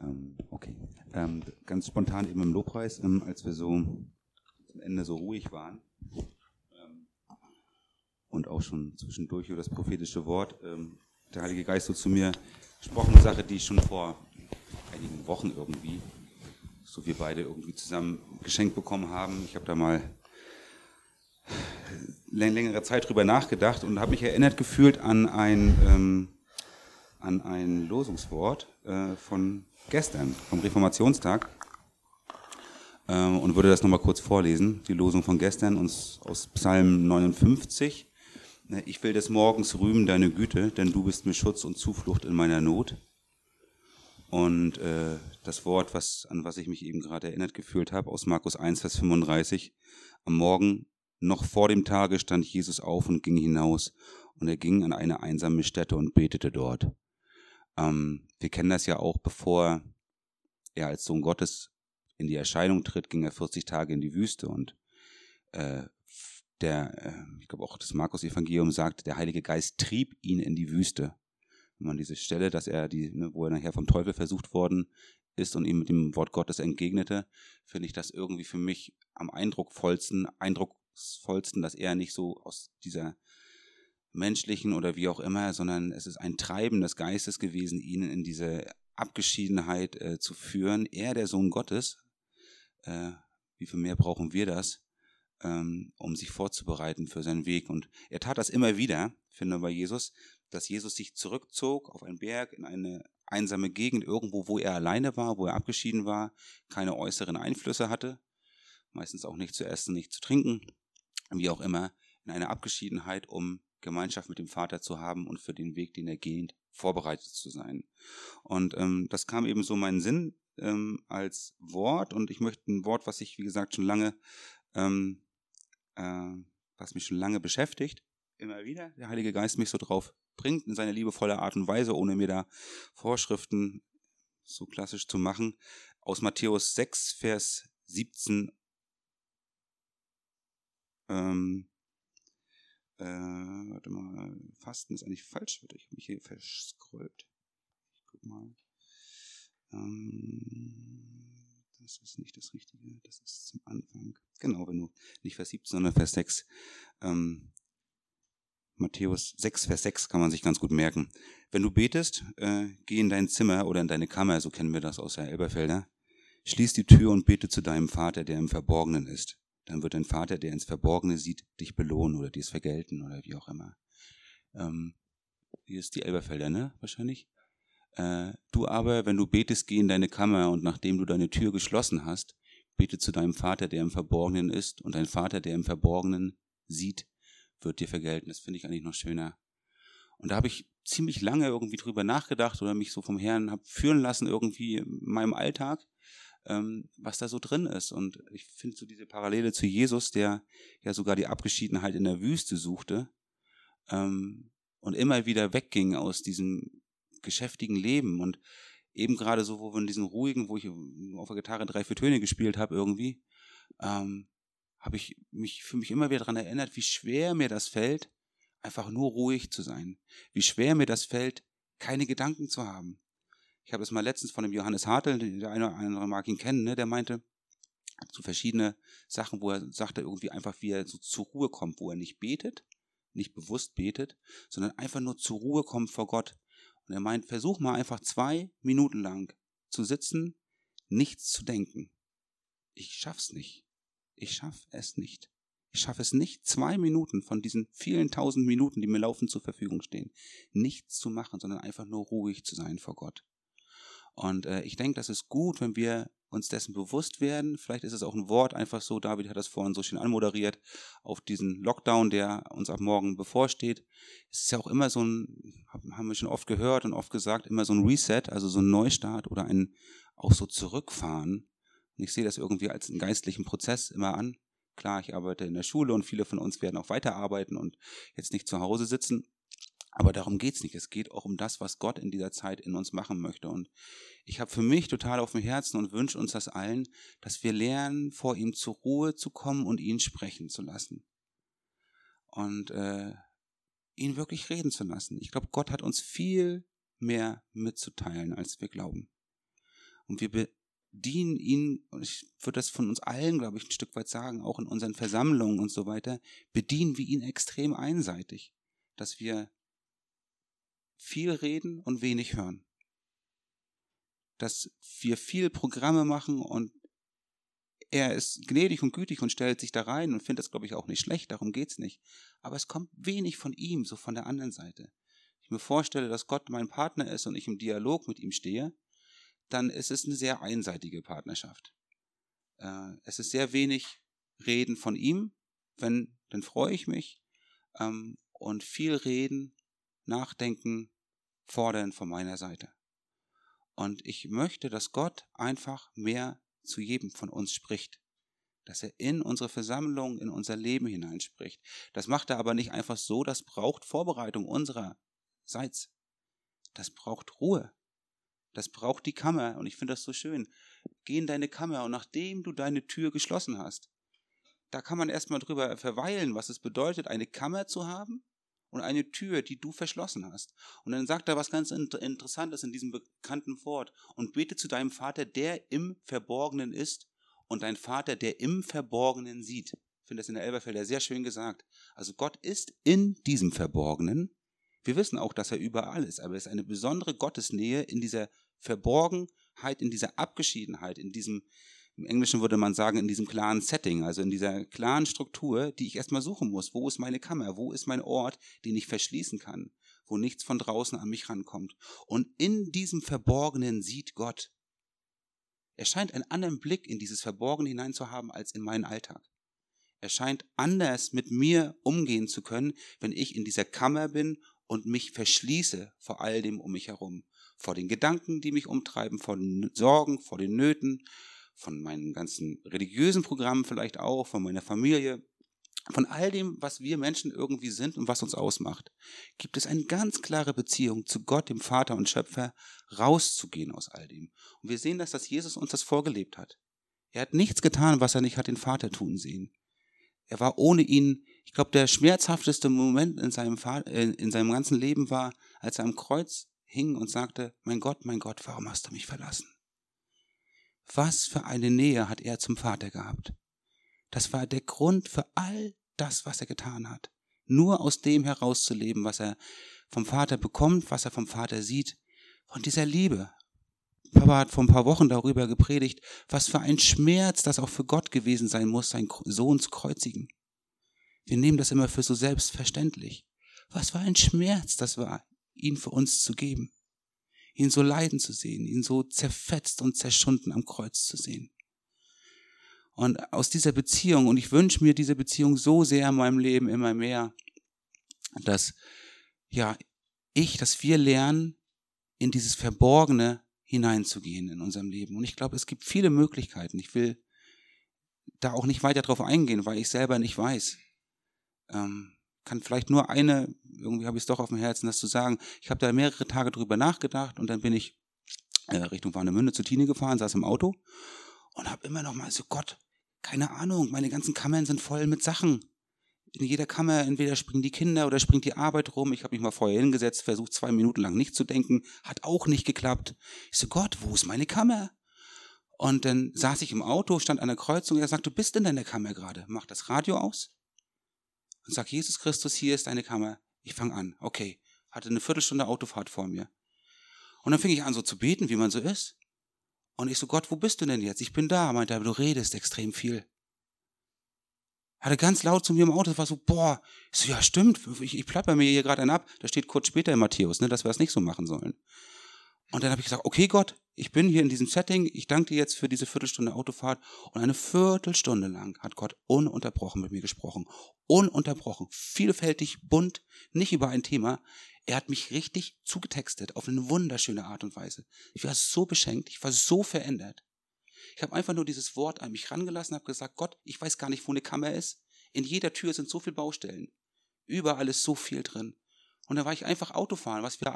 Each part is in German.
Ähm, okay. Ähm, ganz spontan eben im Lobpreis, ähm, als wir so am Ende so ruhig waren ähm, und auch schon zwischendurch über das prophetische Wort, ähm, der Heilige Geist so zu mir gesprochen, eine Sache, die ich schon vor einigen Wochen irgendwie, so wir beide irgendwie zusammen geschenkt bekommen haben. Ich habe da mal längere Zeit drüber nachgedacht und habe mich erinnert gefühlt an ein, ähm, an ein Losungswort äh, von gestern, vom Reformationstag. Ähm, und würde das nochmal kurz vorlesen, die Losung von gestern uns aus Psalm 59. Äh, ich will des Morgens rühmen deine Güte, denn du bist mir Schutz und Zuflucht in meiner Not. Und äh, das Wort, was, an was ich mich eben gerade erinnert gefühlt habe, aus Markus 1, Vers 35. Am Morgen, noch vor dem Tage, stand Jesus auf und ging hinaus. Und er ging an eine einsame Stätte und betete dort. Ähm, wir kennen das ja auch, bevor er als Sohn Gottes in die Erscheinung tritt, ging er 40 Tage in die Wüste und äh, der, äh, ich glaube auch das Markus-Evangelium sagt, der Heilige Geist trieb ihn in die Wüste. Wenn man diese Stelle, dass er die, ne, wo er nachher vom Teufel versucht worden ist und ihm mit dem Wort Gottes entgegnete, finde ich das irgendwie für mich am eindruckvollsten, eindrucksvollsten, dass er nicht so aus dieser menschlichen oder wie auch immer, sondern es ist ein Treiben des Geistes gewesen, ihn in diese Abgeschiedenheit äh, zu führen. Er, der Sohn Gottes, äh, wie viel mehr brauchen wir das, ähm, um sich vorzubereiten für seinen Weg? Und er tat das immer wieder, finde bei Jesus, dass Jesus sich zurückzog auf einen Berg, in eine einsame Gegend, irgendwo, wo er alleine war, wo er abgeschieden war, keine äußeren Einflüsse hatte, meistens auch nicht zu essen, nicht zu trinken, wie auch immer, in eine Abgeschiedenheit, um Gemeinschaft mit dem Vater zu haben und für den Weg, den er geht, vorbereitet zu sein. Und ähm, das kam eben so meinen Sinn ähm, als Wort. Und ich möchte ein Wort, was ich, wie gesagt, schon lange, ähm, äh, was mich schon lange beschäftigt, immer wieder. Der Heilige Geist mich so drauf bringt, in seiner liebevolle Art und Weise, ohne mir da Vorschriften so klassisch zu machen, aus Matthäus 6, Vers 17 ähm, äh, warte mal, Fasten ist eigentlich falsch, ich habe mich hier verschscrollt. Ich guck mal. Ähm, das ist nicht das Richtige, das ist zum Anfang. Genau, wenn du nicht Vers 17, sondern Vers 6. Ähm, Matthäus 6, Vers 6 kann man sich ganz gut merken. Wenn du betest, äh, geh in dein Zimmer oder in deine Kammer, so kennen wir das aus der Elberfelder. Schließ die Tür und bete zu deinem Vater, der im Verborgenen ist dann wird dein Vater, der ins Verborgene sieht, dich belohnen oder dir es vergelten oder wie auch immer. Ähm, hier ist die Elberfelder, ne? Wahrscheinlich. Äh, du aber, wenn du betest, geh in deine Kammer und nachdem du deine Tür geschlossen hast, bete zu deinem Vater, der im Verborgenen ist und dein Vater, der im Verborgenen sieht, wird dir vergelten. Das finde ich eigentlich noch schöner. Und da habe ich ziemlich lange irgendwie drüber nachgedacht oder mich so vom Herrn hab führen lassen irgendwie in meinem Alltag ähm, was da so drin ist. Und ich finde so diese Parallele zu Jesus, der ja sogar die Abgeschiedenheit in der Wüste suchte ähm, und immer wieder wegging aus diesem geschäftigen Leben und eben gerade so, wo wir in diesen ruhigen, wo ich auf der Gitarre drei, vier Töne gespielt habe irgendwie, ähm, habe ich mich für mich immer wieder daran erinnert, wie schwer mir das fällt, einfach nur ruhig zu sein. Wie schwer mir das fällt, keine Gedanken zu haben. Ich habe es mal letztens von dem Johannes Hartl, der eine oder andere mag ihn kennen, ne, der meinte, so verschiedene Sachen, wo er sagte irgendwie einfach, wie er so zur Ruhe kommt, wo er nicht betet, nicht bewusst betet, sondern einfach nur zur Ruhe kommt vor Gott. Und er meint, versuch mal einfach zwei Minuten lang zu sitzen, nichts zu denken. Ich schaff's nicht. Ich schaff es nicht. Ich schaffe es nicht, zwei Minuten von diesen vielen tausend Minuten, die mir laufend zur Verfügung stehen, nichts zu machen, sondern einfach nur ruhig zu sein vor Gott. Und äh, ich denke, das ist gut, wenn wir uns dessen bewusst werden. Vielleicht ist es auch ein Wort einfach so, David hat das vorhin so schön anmoderiert, auf diesen Lockdown, der uns ab morgen bevorsteht. Es ist ja auch immer so ein, haben wir schon oft gehört und oft gesagt, immer so ein Reset, also so ein Neustart oder ein auch so zurückfahren. Und ich sehe das irgendwie als einen geistlichen Prozess immer an. Klar, ich arbeite in der Schule und viele von uns werden auch weiterarbeiten und jetzt nicht zu Hause sitzen. Aber darum geht's nicht. Es geht auch um das, was Gott in dieser Zeit in uns machen möchte. Und ich habe für mich total auf dem Herzen und wünsche uns das allen, dass wir lernen, vor ihm zur Ruhe zu kommen und ihn sprechen zu lassen. Und äh, ihn wirklich reden zu lassen. Ich glaube, Gott hat uns viel mehr mitzuteilen, als wir glauben. Und wir bedienen ihn, und ich würde das von uns allen, glaube ich, ein Stück weit sagen, auch in unseren Versammlungen und so weiter, bedienen wir ihn extrem einseitig, dass wir viel reden und wenig hören. Dass wir viel Programme machen und er ist gnädig und gütig und stellt sich da rein und findet das, glaube ich, auch nicht schlecht, darum geht's nicht. Aber es kommt wenig von ihm, so von der anderen Seite. Ich mir vorstelle, dass Gott mein Partner ist und ich im Dialog mit ihm stehe, dann ist es eine sehr einseitige Partnerschaft. Äh, es ist sehr wenig Reden von ihm, wenn, dann freue ich mich, ähm, und viel Reden, Nachdenken, Fordern von meiner Seite. Und ich möchte, dass Gott einfach mehr zu jedem von uns spricht. Dass er in unsere Versammlung, in unser Leben hineinspricht. Das macht er aber nicht einfach so, das braucht Vorbereitung unsererseits. Das braucht Ruhe. Das braucht die Kammer. Und ich finde das so schön. Geh in deine Kammer und nachdem du deine Tür geschlossen hast, da kann man erstmal drüber verweilen, was es bedeutet, eine Kammer zu haben und eine Tür, die du verschlossen hast. Und dann sagt er was ganz Interessantes in diesem bekannten Wort. Und bete zu deinem Vater, der im Verborgenen ist und dein Vater, der im Verborgenen sieht. Ich finde das in der Elberfelder sehr schön gesagt. Also Gott ist in diesem Verborgenen. Wir wissen auch, dass er überall ist, aber es ist eine besondere Gottesnähe in dieser Verborgenheit, in dieser Abgeschiedenheit, in diesem im Englischen würde man sagen, in diesem klaren Setting, also in dieser klaren Struktur, die ich erstmal suchen muss. Wo ist meine Kammer? Wo ist mein Ort, den ich verschließen kann? Wo nichts von draußen an mich rankommt. Und in diesem Verborgenen sieht Gott. Er scheint einen anderen Blick in dieses Verborgene hinein zu haben als in meinen Alltag. Er scheint anders mit mir umgehen zu können, wenn ich in dieser Kammer bin und mich verschließe vor all dem um mich herum. Vor den Gedanken, die mich umtreiben, vor den Sorgen, vor den Nöten, von meinen ganzen religiösen Programmen vielleicht auch, von meiner Familie, von all dem, was wir Menschen irgendwie sind und was uns ausmacht, gibt es eine ganz klare Beziehung zu Gott, dem Vater und Schöpfer, rauszugehen aus all dem. Und wir sehen das, dass Jesus uns das vorgelebt hat. Er hat nichts getan, was er nicht hat den Vater tun sehen. Er war ohne ihn, ich glaube, der schmerzhafteste Moment in seinem, in seinem ganzen Leben war, als er am Kreuz hing und sagte, mein Gott, mein Gott, warum hast du mich verlassen? Was für eine Nähe hat er zum Vater gehabt? Das war der Grund für all das, was er getan hat. Nur aus dem herauszuleben, was er vom Vater bekommt, was er vom Vater sieht. Von dieser Liebe. Papa hat vor ein paar Wochen darüber gepredigt, was für ein Schmerz das auch für Gott gewesen sein muss, seinen Sohn zu kreuzigen. Wir nehmen das immer für so selbstverständlich. Was für ein Schmerz das war, ihn für uns zu geben ihn so leiden zu sehen, ihn so zerfetzt und zerschunden am Kreuz zu sehen. Und aus dieser Beziehung, und ich wünsche mir diese Beziehung so sehr in meinem Leben immer mehr, dass, ja, ich, dass wir lernen, in dieses Verborgene hineinzugehen in unserem Leben. Und ich glaube, es gibt viele Möglichkeiten. Ich will da auch nicht weiter drauf eingehen, weil ich selber nicht weiß. Ähm, kann vielleicht nur eine, irgendwie habe ich es doch auf dem Herzen, das zu sagen. Ich habe da mehrere Tage drüber nachgedacht und dann bin ich äh, Richtung Warnemünde zu Tine gefahren, saß im Auto und habe immer noch mal so, Gott, keine Ahnung, meine ganzen Kammern sind voll mit Sachen. In jeder Kammer entweder springen die Kinder oder springt die Arbeit rum. Ich habe mich mal vorher hingesetzt, versucht zwei Minuten lang nicht zu denken, hat auch nicht geklappt. Ich so, Gott, wo ist meine Kammer? Und dann saß ich im Auto, stand an der Kreuzung, er sagt, du bist in deiner Kammer gerade, mach das Radio aus und sag, Jesus Christus, hier ist deine Kammer. Ich fange an. Okay. Hatte eine Viertelstunde Autofahrt vor mir. Und dann fing ich an, so zu beten, wie man so ist. Und ich so, Gott, wo bist du denn jetzt? Ich bin da. Meinte er, du redest extrem viel. Hatte ganz laut zu mir im Auto, das war so, boah, ich so, ja, stimmt, ich, ich plapper mir hier gerade einen ab, da steht kurz später in Matthäus, ne, dass wir es nicht so machen sollen. Und dann habe ich gesagt, okay Gott, ich bin hier in diesem Setting, ich danke dir jetzt für diese Viertelstunde Autofahrt. Und eine Viertelstunde lang hat Gott ununterbrochen mit mir gesprochen. Ununterbrochen, vielfältig, bunt, nicht über ein Thema. Er hat mich richtig zugetextet auf eine wunderschöne Art und Weise. Ich war so beschenkt, ich war so verändert. Ich habe einfach nur dieses Wort an mich rangelassen, habe gesagt, Gott, ich weiß gar nicht, wo eine Kammer ist. In jeder Tür sind so viele Baustellen. Überall ist so viel drin. Und da war ich einfach Autofahren, was wir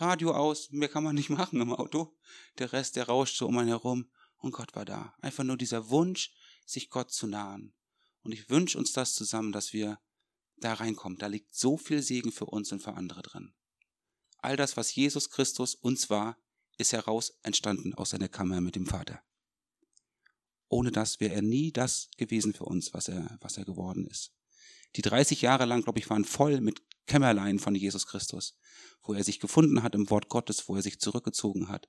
Radio aus, mehr kann man nicht machen im Auto. Der Rest, der rauscht so um einen herum und Gott war da. Einfach nur dieser Wunsch, sich Gott zu nahen. Und ich wünsche uns das zusammen, dass wir da reinkommen. Da liegt so viel Segen für uns und für andere drin. All das, was Jesus Christus uns war, ist heraus entstanden aus seiner Kammer mit dem Vater. Ohne das wäre er nie das gewesen für uns, was er, was er geworden ist. Die 30 Jahre lang, glaube ich, waren voll mit Kämmerlein von Jesus Christus, wo er sich gefunden hat im Wort Gottes, wo er sich zurückgezogen hat,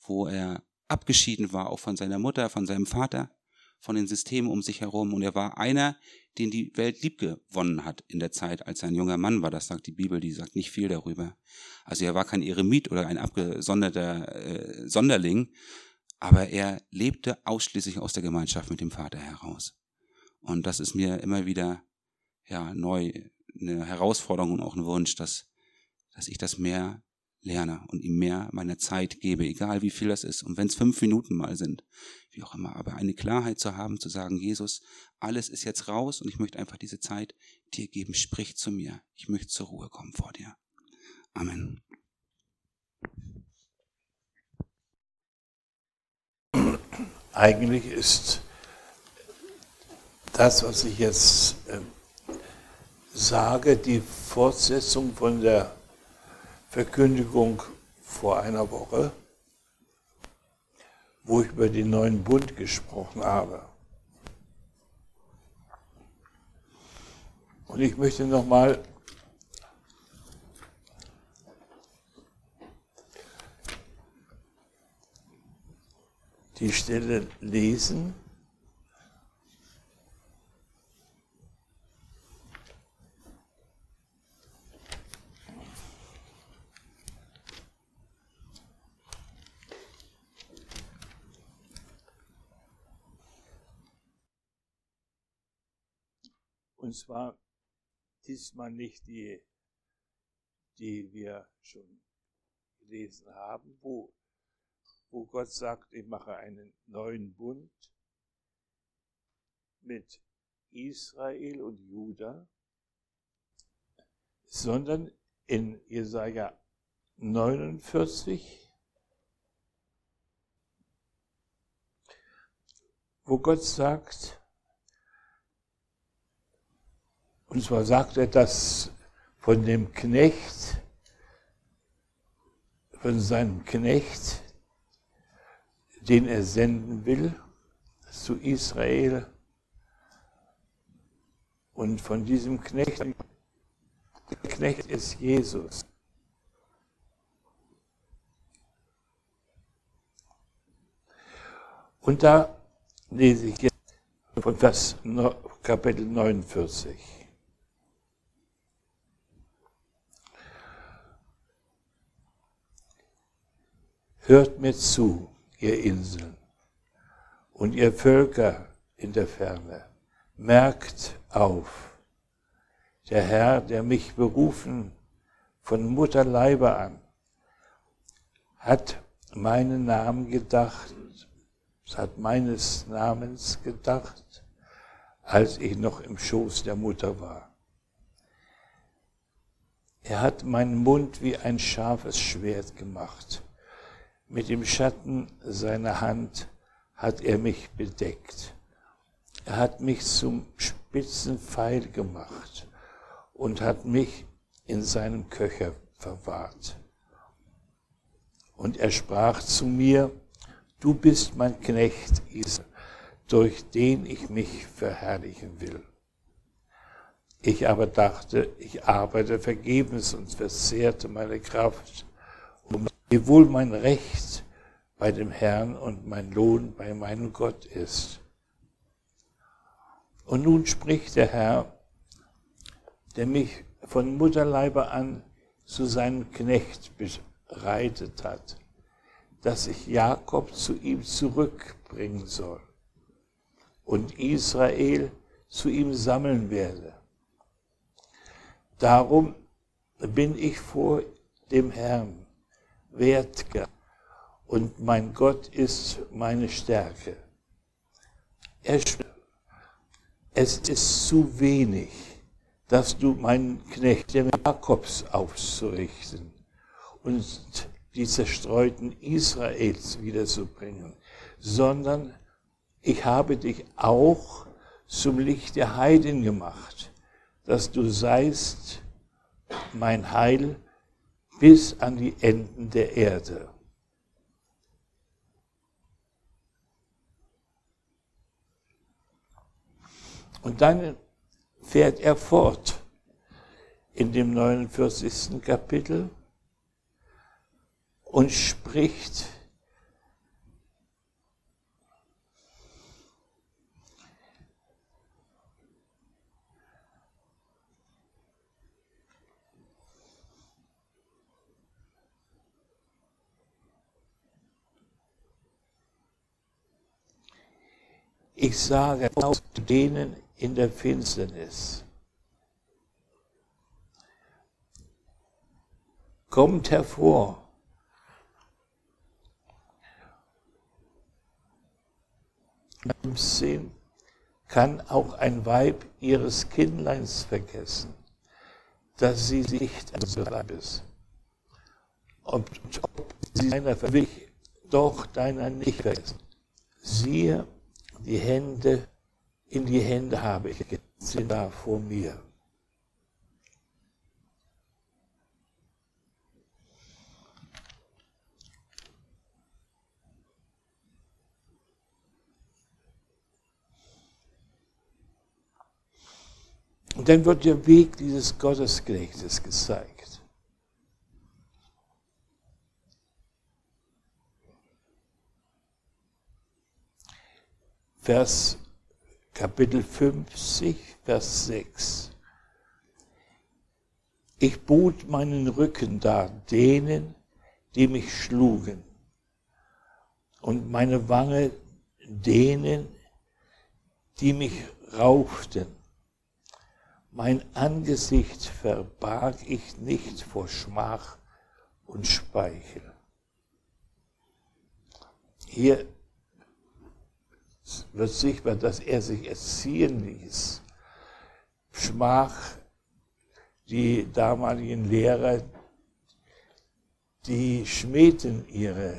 wo er abgeschieden war, auch von seiner Mutter, von seinem Vater, von den Systemen um sich herum. Und er war einer, den die Welt liebgewonnen hat in der Zeit, als er ein junger Mann war. Das sagt die Bibel, die sagt nicht viel darüber. Also er war kein Eremit oder ein abgesonderter äh, Sonderling, aber er lebte ausschließlich aus der Gemeinschaft mit dem Vater heraus. Und das ist mir immer wieder ja neu eine Herausforderung und auch ein Wunsch, dass, dass ich das mehr lerne und ihm mehr meiner Zeit gebe, egal wie viel das ist. Und wenn es fünf Minuten mal sind, wie auch immer, aber eine Klarheit zu haben, zu sagen, Jesus, alles ist jetzt raus und ich möchte einfach diese Zeit dir geben, sprich zu mir. Ich möchte zur Ruhe kommen vor dir. Amen. Eigentlich ist das, was ich jetzt äh, sage, die Fortsetzung von der Verkündigung vor einer Woche, wo ich über den neuen Bund gesprochen habe. Und ich möchte nochmal die Stelle lesen. Und zwar diesmal nicht die, die wir schon gelesen haben, wo wo Gott sagt, ich mache einen neuen Bund mit Israel und Juda, sondern in Jesaja 49, wo Gott sagt, und zwar sagt er das von dem Knecht, von seinem Knecht, den er senden will zu Israel. Und von diesem Knecht, der Knecht ist Jesus. Und da lese ich jetzt von Vers Kapitel 49. Hört mir zu ihr Inseln und ihr Völker in der Ferne, merkt auf, der Herr, der mich berufen von Mutterleibe an, hat meinen Namen gedacht, hat meines Namens gedacht, als ich noch im Schoß der Mutter war. Er hat meinen Mund wie ein scharfes Schwert gemacht mit dem Schatten seiner Hand hat er mich bedeckt. Er hat mich zum spitzen Pfeil gemacht und hat mich in seinem Köcher verwahrt. Und er sprach zu mir, du bist mein Knecht, Israel, durch den ich mich verherrlichen will. Ich aber dachte, ich arbeite vergebens und verzehrte meine Kraft wiewohl mein Recht bei dem Herrn und mein Lohn bei meinem Gott ist. Und nun spricht der Herr, der mich von Mutterleibe an zu seinem Knecht bereitet hat, dass ich Jakob zu ihm zurückbringen soll und Israel zu ihm sammeln werde. Darum bin ich vor dem Herrn Wertger und mein Gott ist meine Stärke. Es ist zu wenig, dass du meinen Knecht Jakobs aufzurichten und die zerstreuten Israels wiederzubringen, sondern ich habe dich auch zum Licht der Heiden gemacht, dass du seist mein Heil bis an die Enden der Erde. Und dann fährt er fort in dem 49. Kapitel und spricht Ich sage auch denen in der Finsternis, kommt hervor. Kann auch ein Weib ihres Kindleins vergessen, dass sie nicht ist. Und ob sie seiner will doch deiner nicht vergessen. Siehe, die Hände in die Hände habe ich, sind da vor mir. Und dann wird der Weg dieses Gottesknechtes gezeigt. Vers Kapitel 50, Vers 6. Ich bot meinen Rücken dar denen, die mich schlugen, und meine Wange denen, die mich rauften. Mein Angesicht verbarg ich nicht vor Schmach und Speichel. Hier wird sichtbar, dass er sich erziehen ließ. Schmach, die damaligen Lehrer, die schmähten ihre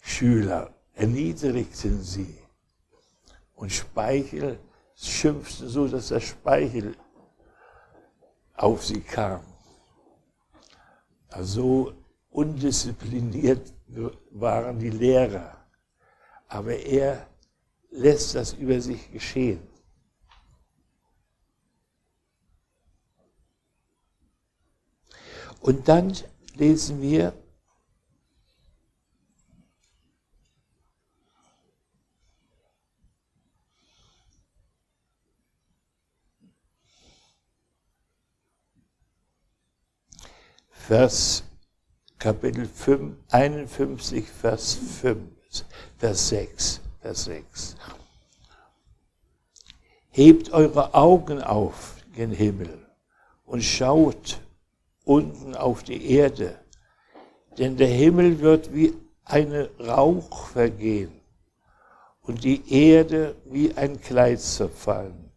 Schüler, erniedrigten sie. Und Speichel schimpften so, dass der Speichel auf sie kam. Also undiszipliniert waren die Lehrer. Aber er lässt das über sich geschehen. Und dann lesen wir Vers Kapitel 5, 51, Vers 5, Vers 6, Vers 6. Hebt eure Augen auf gen Himmel und schaut unten auf die Erde, denn der Himmel wird wie eine Rauch vergehen und die Erde wie ein Kleid zerfallen.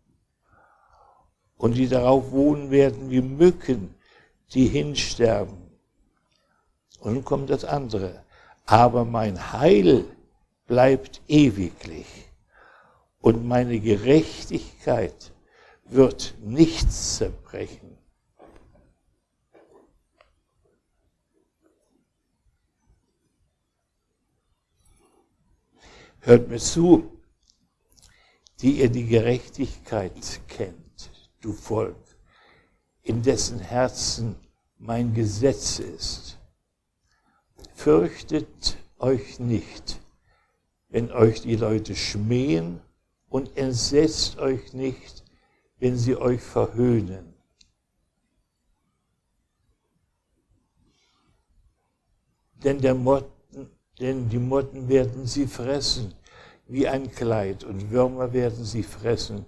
Und die darauf wohnen werden wie Mücken, die hinsterben. Und nun kommt das andere. Aber mein Heil bleibt ewiglich und meine Gerechtigkeit wird nichts zerbrechen. Hört mir zu, die ihr die Gerechtigkeit kennt, du Volk, in dessen Herzen mein Gesetz ist. Fürchtet euch nicht, wenn euch die Leute schmähen und entsetzt euch nicht, wenn sie euch verhöhnen. Denn, der Motten, denn die Motten werden sie fressen wie ein Kleid und Würmer werden sie fressen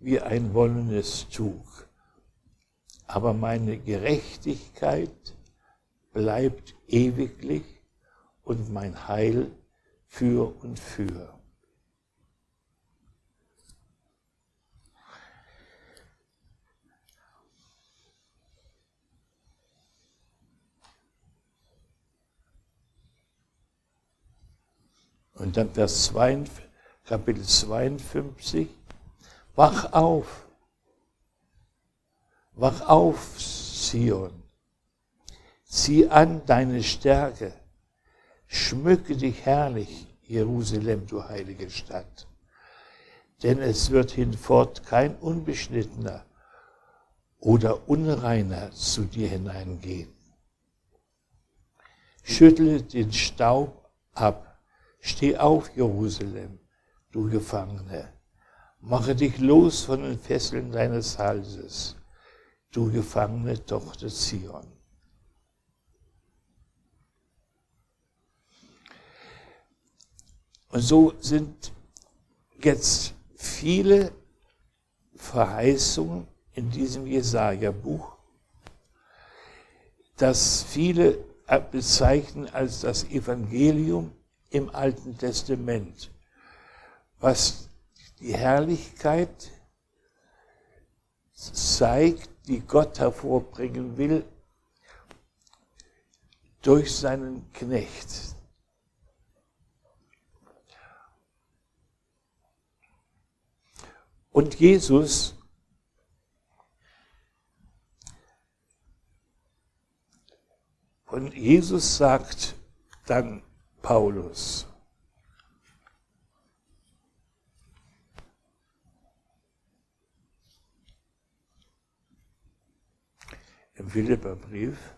wie ein wollenes Tuch aber meine Gerechtigkeit bleibt ewiglich und mein Heil für und für. Und dann Vers 2, Kapitel 52. Wach auf, Wach auf, Sion. Zieh an deine Stärke. Schmücke dich herrlich, Jerusalem, du heilige Stadt. denn es wird hinfort kein Unbeschnittener oder Unreiner zu dir hineingehen. Schüttle den Staub ab, steh auf, Jerusalem, du Gefangene, mache dich los von den Fesseln deines Halses, du gefangene Tochter Zion. Und so sind jetzt viele Verheißungen in diesem Jesaja-Buch, das viele bezeichnen als das Evangelium im Alten Testament, was die Herrlichkeit zeigt, die Gott hervorbringen will durch seinen Knecht, Und Jesus und Jesus sagt dann Paulus, im Philipperbrief,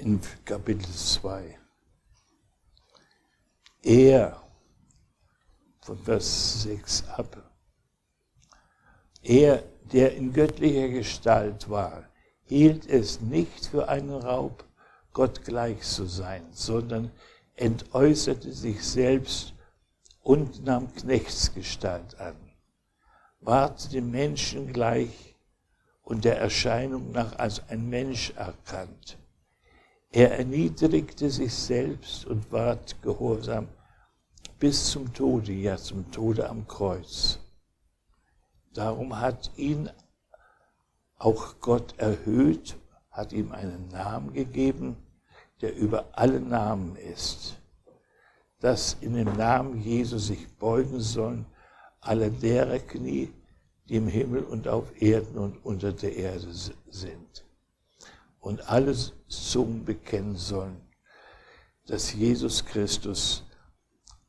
in Kapitel 2. Er, von Vers 6 ab, er, der in göttlicher Gestalt war, hielt es nicht für einen Raub, Gott gleich zu sein, sondern entäußerte sich selbst und nahm Knechtsgestalt an, ward dem Menschen gleich und der Erscheinung nach als ein Mensch erkannt. Er erniedrigte sich selbst und ward gehorsam bis zum Tode, ja zum Tode am Kreuz. Darum hat ihn auch Gott erhöht, hat ihm einen Namen gegeben, der über alle Namen ist, dass in dem Namen Jesu sich beugen sollen alle derer Knie, die im Himmel und auf Erden und unter der Erde sind und alle Zungen bekennen sollen, dass Jesus Christus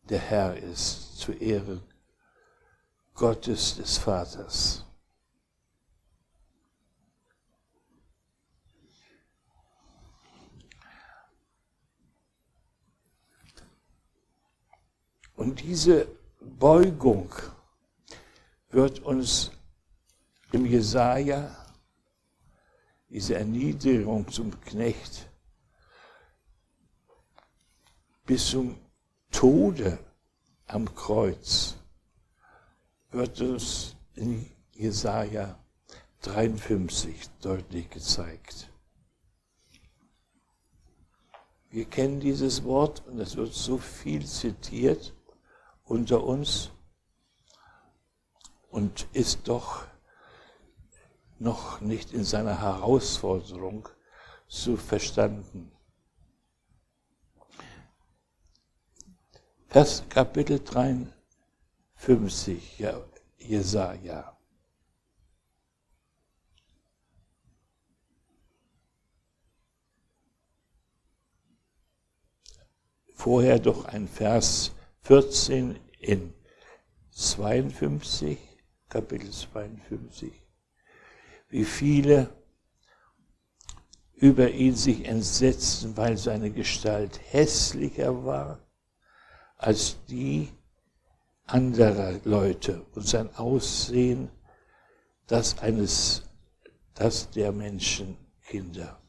der Herr ist, zur Ehre Gottes des Vaters. Und diese Beugung wird uns im Jesaja diese Erniedrigung zum Knecht bis zum Tode am Kreuz wird uns in Jesaja 53 deutlich gezeigt. Wir kennen dieses Wort und es wird so viel zitiert unter uns und ist doch noch nicht in seiner Herausforderung zu verstanden. Vers Kapitel 53, ja, Jesaja. Vorher doch ein Vers 14 in 52, Kapitel 52 wie viele über ihn sich entsetzten, weil seine Gestalt hässlicher war als die anderer Leute und sein Aussehen das eines, das der Menschenkinder.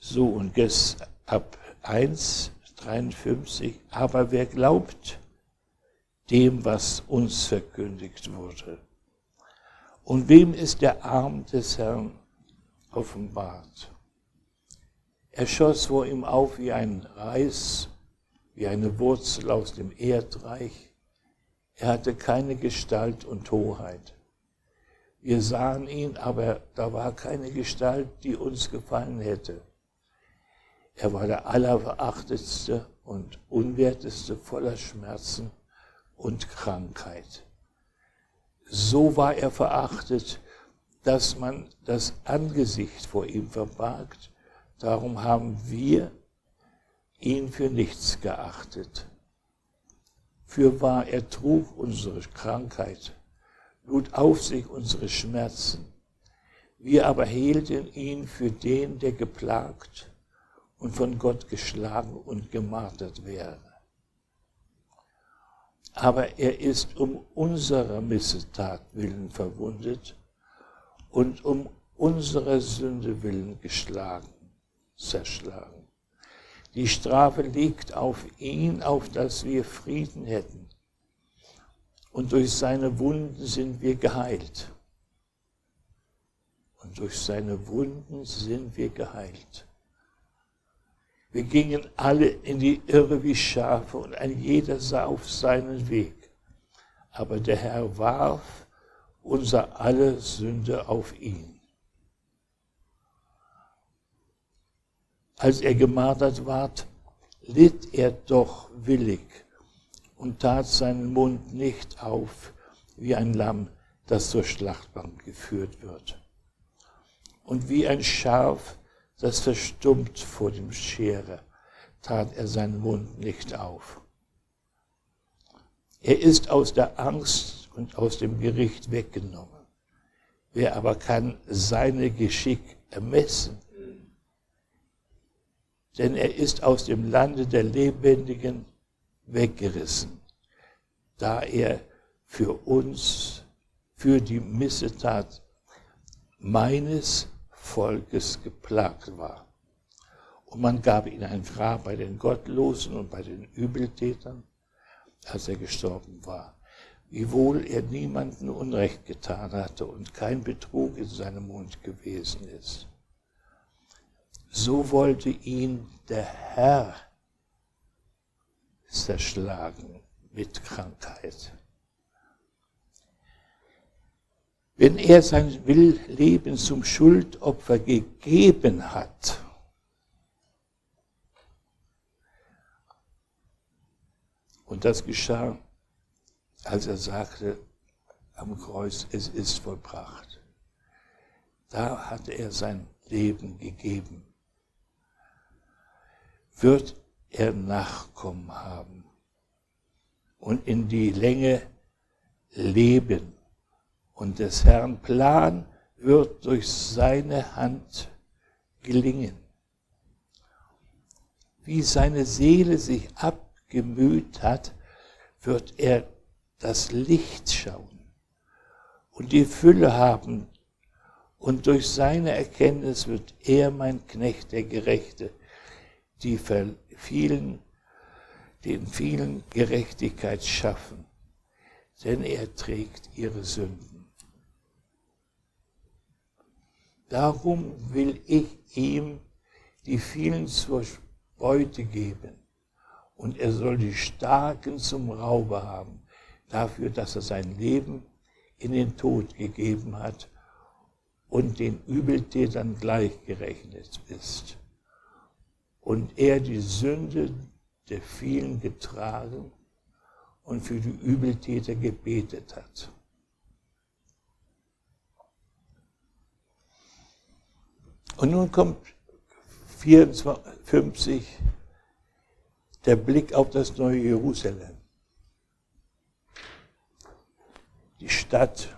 So, und jetzt ab 1, 53, aber wer glaubt, dem, was uns verkündigt wurde. Und wem ist der Arm des Herrn offenbart? Er schoss vor ihm auf wie ein Reis, wie eine Wurzel aus dem Erdreich. Er hatte keine Gestalt und Hoheit. Wir sahen ihn, aber da war keine Gestalt, die uns gefallen hätte. Er war der allerverachtetste und unwerteste voller Schmerzen und Krankheit. So war er verachtet, dass man das Angesicht vor ihm verbarg. Darum haben wir ihn für nichts geachtet. Für wahr, er trug unsere Krankheit, lud auf sich unsere Schmerzen. Wir aber hielten ihn für den, der geplagt und von Gott geschlagen und gemartert wäre. Aber er ist um unserer Missetat willen verwundet und um unserer Sünde willen geschlagen, zerschlagen. Die Strafe liegt auf ihn, auf dass wir Frieden hätten. Und durch seine Wunden sind wir geheilt. Und durch seine Wunden sind wir geheilt. Wir gingen alle in die Irre wie Schafe und ein jeder sah auf seinen Weg. Aber der Herr warf unser alle Sünde auf ihn. Als er gemartert ward, litt er doch willig und tat seinen Mund nicht auf wie ein Lamm, das zur Schlachtbank geführt wird. Und wie ein Schaf, das verstummt vor dem Schere, tat er seinen Mund nicht auf. Er ist aus der Angst und aus dem Gericht weggenommen. Wer aber kann seine Geschick ermessen? Denn er ist aus dem Lande der Lebendigen weggerissen, da er für uns, für die Missetat meines Volkes geplagt war. Und man gab ihm ein Grab bei den Gottlosen und bei den Übeltätern, als er gestorben war. Wiewohl er niemanden Unrecht getan hatte und kein Betrug in seinem Mund gewesen ist. So wollte ihn der Herr zerschlagen mit Krankheit. Wenn er sein Leben zum Schuldopfer gegeben hat, und das geschah, als er sagte am Kreuz, es ist vollbracht. Da hat er sein Leben gegeben. Wird er Nachkommen haben und in die Länge leben und des Herrn Plan wird durch seine Hand gelingen. Wie seine Seele sich abgemüht hat, wird er das Licht schauen und die Fülle haben. Und durch seine Erkenntnis wird er mein Knecht, der Gerechte, die vielen, den vielen Gerechtigkeit schaffen, denn er trägt ihre Sünden. Darum will ich ihm die vielen zur Beute geben. Und er soll die Starken zum Raube haben, dafür, dass er sein Leben in den Tod gegeben hat und den Übeltätern gleichgerechnet ist. Und er die Sünde der vielen getragen und für die Übeltäter gebetet hat. Und nun kommt 54 der Blick auf das neue Jerusalem. Die Stadt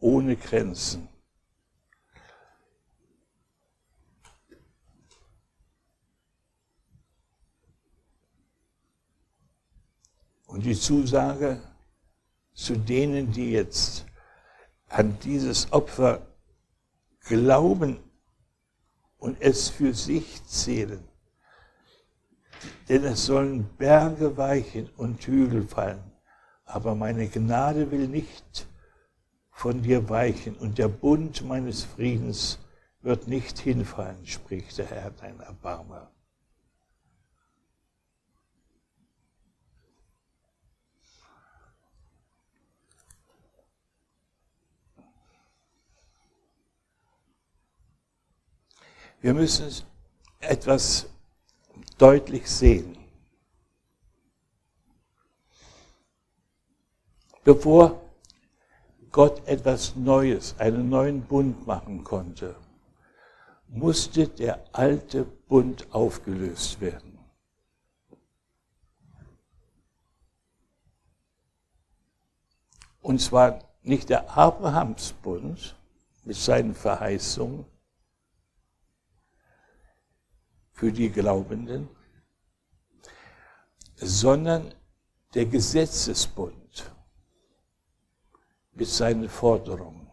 ohne Grenzen. Und die Zusage zu denen, die jetzt an dieses Opfer glauben und es für sich zählen. Denn es sollen Berge weichen und Hügel fallen, aber meine Gnade will nicht von dir weichen und der Bund meines Friedens wird nicht hinfallen, spricht der Herr, dein Erbarmer. Wir müssen etwas deutlich sehen. Bevor Gott etwas Neues, einen neuen Bund machen konnte, musste der alte Bund aufgelöst werden. Und zwar nicht der Abrahamsbund mit seinen Verheißungen für die Glaubenden, sondern der Gesetzesbund mit seinen Forderungen.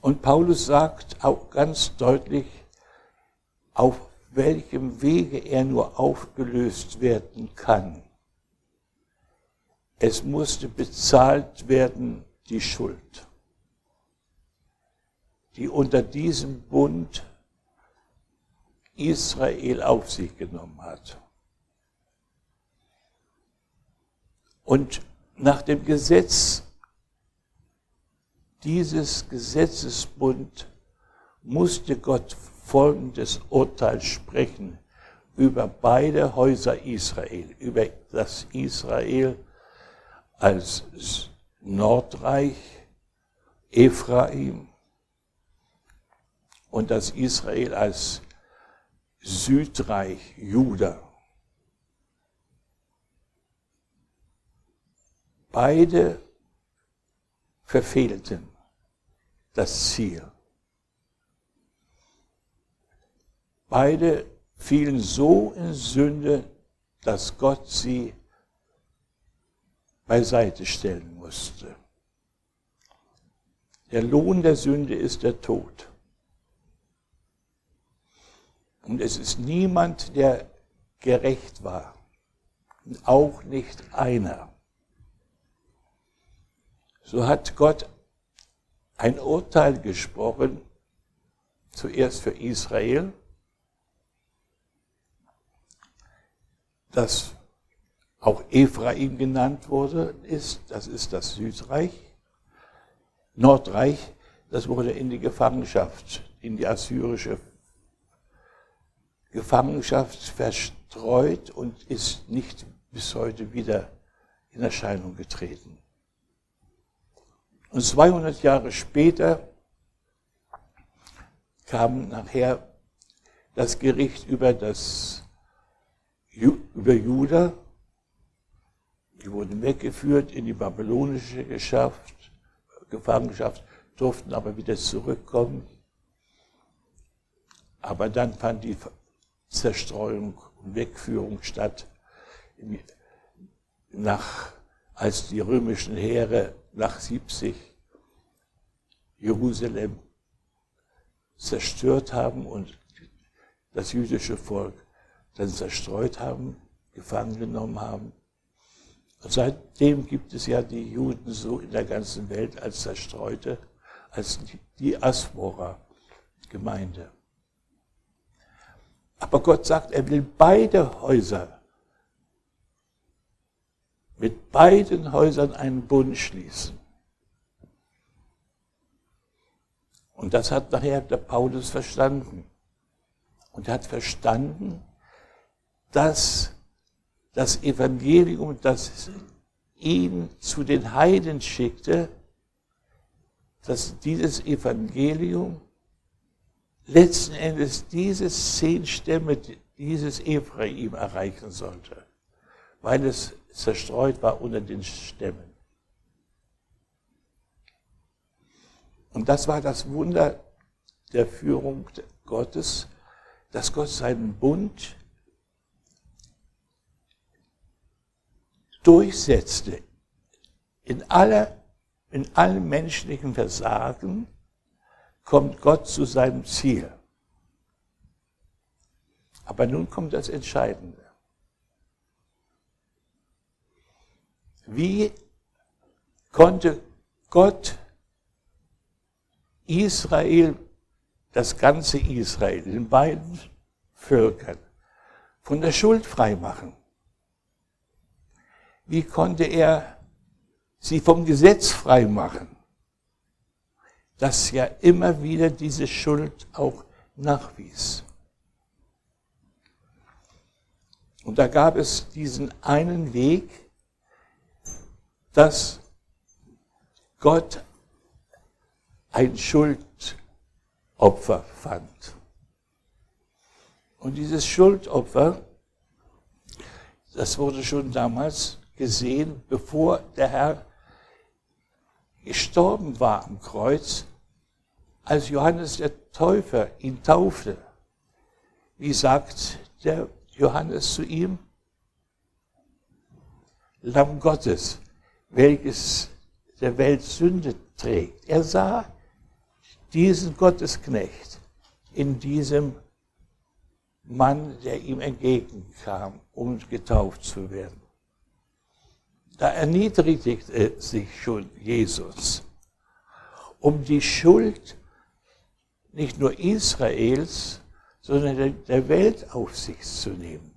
Und Paulus sagt auch ganz deutlich, auf welchem Wege er nur aufgelöst werden kann. Es musste bezahlt werden die Schuld, die unter diesem Bund Israel auf sich genommen hat. Und nach dem Gesetz dieses Gesetzesbund musste Gott folgendes Urteil sprechen über beide Häuser Israel, über das Israel als Nordreich, Ephraim und das Israel als Südreich, Juda. Beide verfehlten das Ziel. Beide fielen so in Sünde, dass Gott sie beiseite stellen musste. Der Lohn der Sünde ist der Tod. Und es ist niemand, der gerecht war. Auch nicht einer. So hat Gott ein Urteil gesprochen, zuerst für Israel, das auch Ephraim genannt wurde, ist, das ist das Südreich. Nordreich, das wurde in die Gefangenschaft, in die assyrische Gefangenschaft verstreut und ist nicht bis heute wieder in Erscheinung getreten. Und 200 Jahre später kam nachher das Gericht über, das, über Juda. Die wurden weggeführt in die babylonische Gefangenschaft, durften aber wieder zurückkommen. Aber dann fand die Zerstreuung und Wegführung statt, nach, als die römischen Heere nach 70 Jerusalem zerstört haben und das jüdische Volk dann zerstreut haben, gefangen genommen haben. Und seitdem gibt es ja die Juden so in der ganzen Welt als zerstreute, als die Diaspora-Gemeinde. Aber Gott sagt, er will beide Häuser, mit beiden Häusern einen Bund schließen. Und das hat nachher der Paulus verstanden. Und er hat verstanden, dass das Evangelium, das ihn zu den Heiden schickte, dass dieses Evangelium letzten Endes diese zehn Stämme, dieses Ephraim erreichen sollte, weil es zerstreut war unter den Stämmen. Und das war das Wunder der Führung Gottes, dass Gott seinen Bund durchsetzte in, aller, in allem menschlichen Versagen kommt Gott zu seinem Ziel. Aber nun kommt das Entscheidende. Wie konnte Gott Israel, das ganze Israel, den beiden Völkern, von der Schuld freimachen? Wie konnte er sie vom Gesetz freimachen? Das ja immer wieder diese Schuld auch nachwies. Und da gab es diesen einen Weg, dass Gott ein Schuldopfer fand. Und dieses Schuldopfer, das wurde schon damals gesehen, bevor der Herr gestorben war am Kreuz, als Johannes der Täufer ihn taufte. Wie sagt der Johannes zu ihm? Lamm Gottes, welches der Welt Sünde trägt. Er sah diesen Gottesknecht in diesem Mann, der ihm entgegenkam, um getauft zu werden. Da erniedrigte sich schon Jesus, um die Schuld nicht nur Israels, sondern der Welt auf sich zu nehmen.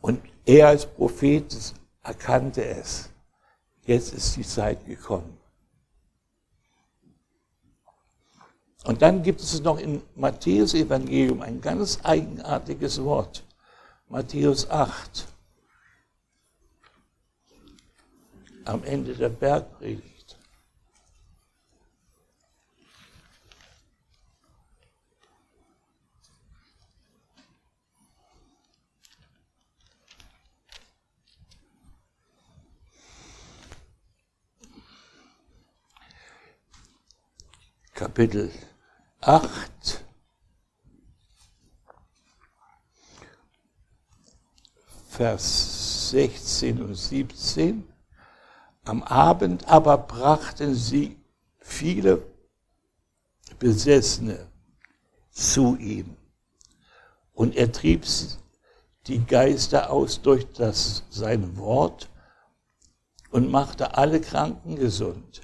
Und er als Prophet erkannte es. Jetzt ist die Zeit gekommen. Und dann gibt es noch im Matthäus Evangelium ein ganz eigenartiges Wort. Matthäus 8. Am Ende der Bergpredigt. Kapitel 8. Vers 16 und 17. Am Abend aber brachten sie viele Besessene zu ihm. Und er trieb die Geister aus durch das, sein Wort und machte alle Kranken gesund.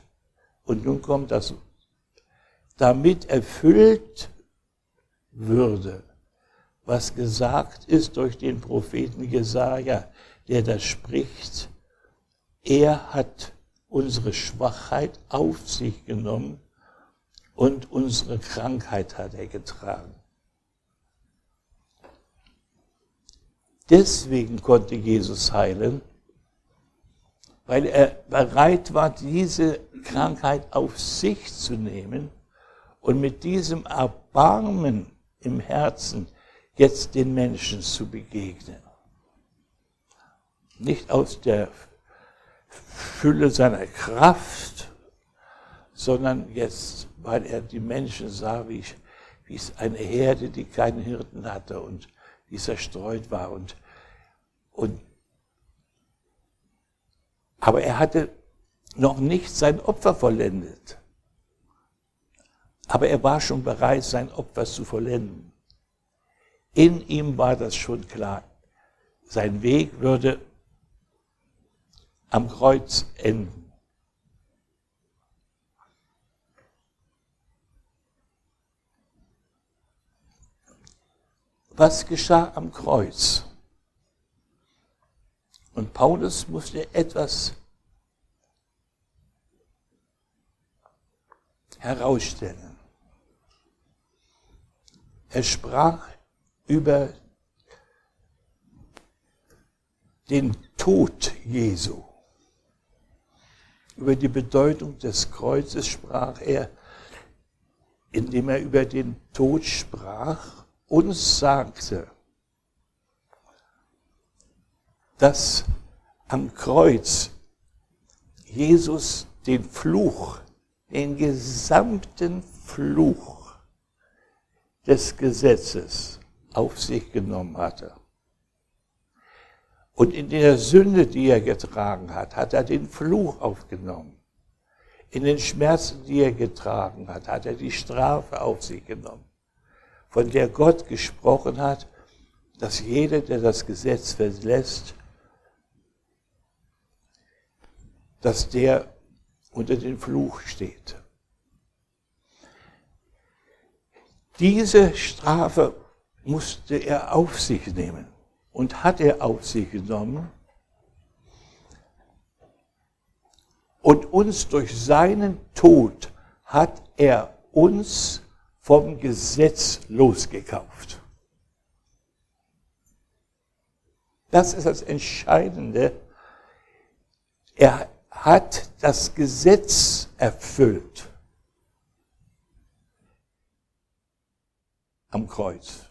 Und nun kommt das damit erfüllt würde, was gesagt ist durch den Propheten Jesaja, der das spricht. Er hat unsere Schwachheit auf sich genommen und unsere Krankheit hat er getragen. Deswegen konnte Jesus heilen, weil er bereit war, diese Krankheit auf sich zu nehmen und mit diesem Erbarmen im Herzen jetzt den Menschen zu begegnen. Nicht aus der Fülle seiner Kraft, sondern jetzt, weil er die Menschen sah, wie, wie es eine Herde, die keinen Hirten hatte und die zerstreut war. Und, und, aber er hatte noch nicht sein Opfer vollendet. Aber er war schon bereit, sein Opfer zu vollenden. In ihm war das schon klar. Sein Weg würde am Kreuz enden. Was geschah am Kreuz? Und Paulus musste etwas herausstellen. Er sprach über den Tod Jesu. Über die Bedeutung des Kreuzes sprach er, indem er über den Tod sprach und sagte, dass am Kreuz Jesus den Fluch, den gesamten Fluch des Gesetzes auf sich genommen hatte. Und in der Sünde, die er getragen hat, hat er den Fluch aufgenommen. In den Schmerzen, die er getragen hat, hat er die Strafe auf sich genommen, von der Gott gesprochen hat, dass jeder, der das Gesetz verlässt, dass der unter den Fluch steht. Diese Strafe musste er auf sich nehmen und hat er auf sich genommen. Und uns durch seinen Tod hat er uns vom Gesetz losgekauft. Das ist das Entscheidende. Er hat das Gesetz erfüllt am Kreuz.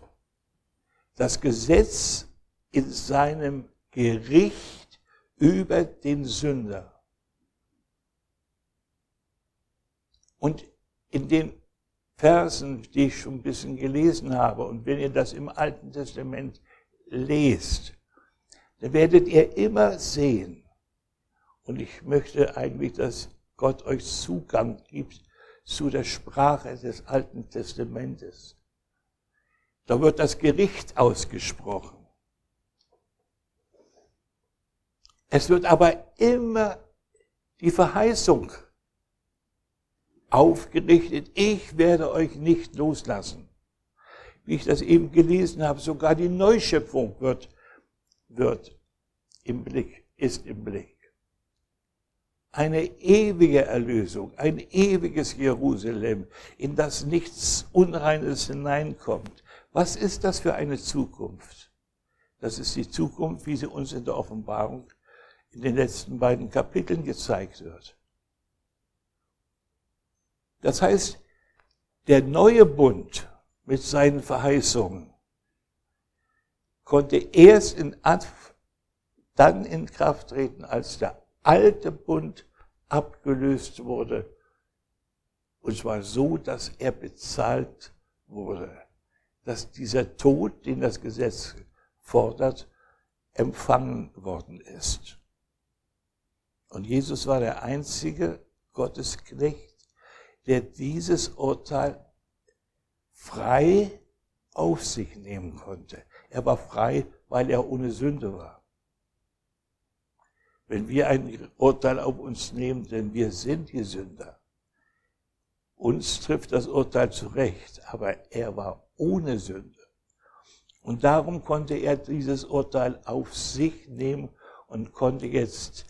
Das Gesetz in seinem Gericht über den Sünder. Und in den Versen, die ich schon ein bisschen gelesen habe, und wenn ihr das im Alten Testament lest, dann werdet ihr immer sehen, und ich möchte eigentlich, dass Gott euch Zugang gibt zu der Sprache des Alten Testamentes. Da wird das Gericht ausgesprochen. Es wird aber immer die Verheißung aufgerichtet, ich werde euch nicht loslassen. Wie ich das eben gelesen habe, sogar die Neuschöpfung wird, wird im Blick, ist im Blick. Eine ewige Erlösung, ein ewiges Jerusalem, in das nichts Unreines hineinkommt. Was ist das für eine Zukunft? Das ist die Zukunft, wie sie uns in der Offenbarung in den letzten beiden Kapiteln gezeigt wird. Das heißt, der neue Bund mit seinen Verheißungen konnte erst in, dann in Kraft treten, als der alte Bund abgelöst wurde. Und zwar so, dass er bezahlt wurde. Dass dieser Tod, den das Gesetz fordert, empfangen worden ist. Und Jesus war der einzige Gottesknecht, der dieses Urteil frei auf sich nehmen konnte. Er war frei, weil er ohne Sünde war. Wenn wir ein Urteil auf uns nehmen, denn wir sind die Sünder, uns trifft das Urteil zurecht, aber er war ohne Sünde. Und darum konnte er dieses Urteil auf sich nehmen und konnte jetzt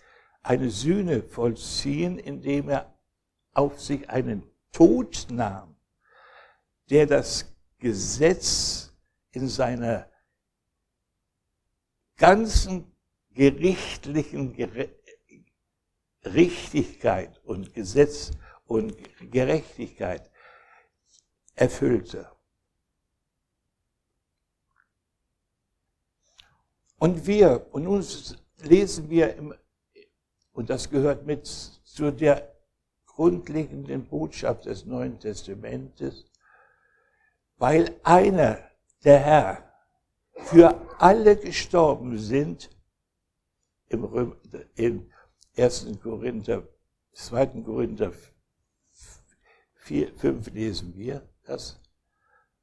eine Sühne vollziehen, indem er auf sich einen Tod nahm, der das Gesetz in seiner ganzen gerichtlichen Richtigkeit und Gesetz und Gerechtigkeit erfüllte. Und wir, und nun lesen wir, im, und das gehört mit zu der grundlegenden Botschaft des Neuen Testamentes, weil einer, der Herr, für alle gestorben sind, im Röm, in 1. Korinther, 2. Korinther 4, 5 lesen wir das,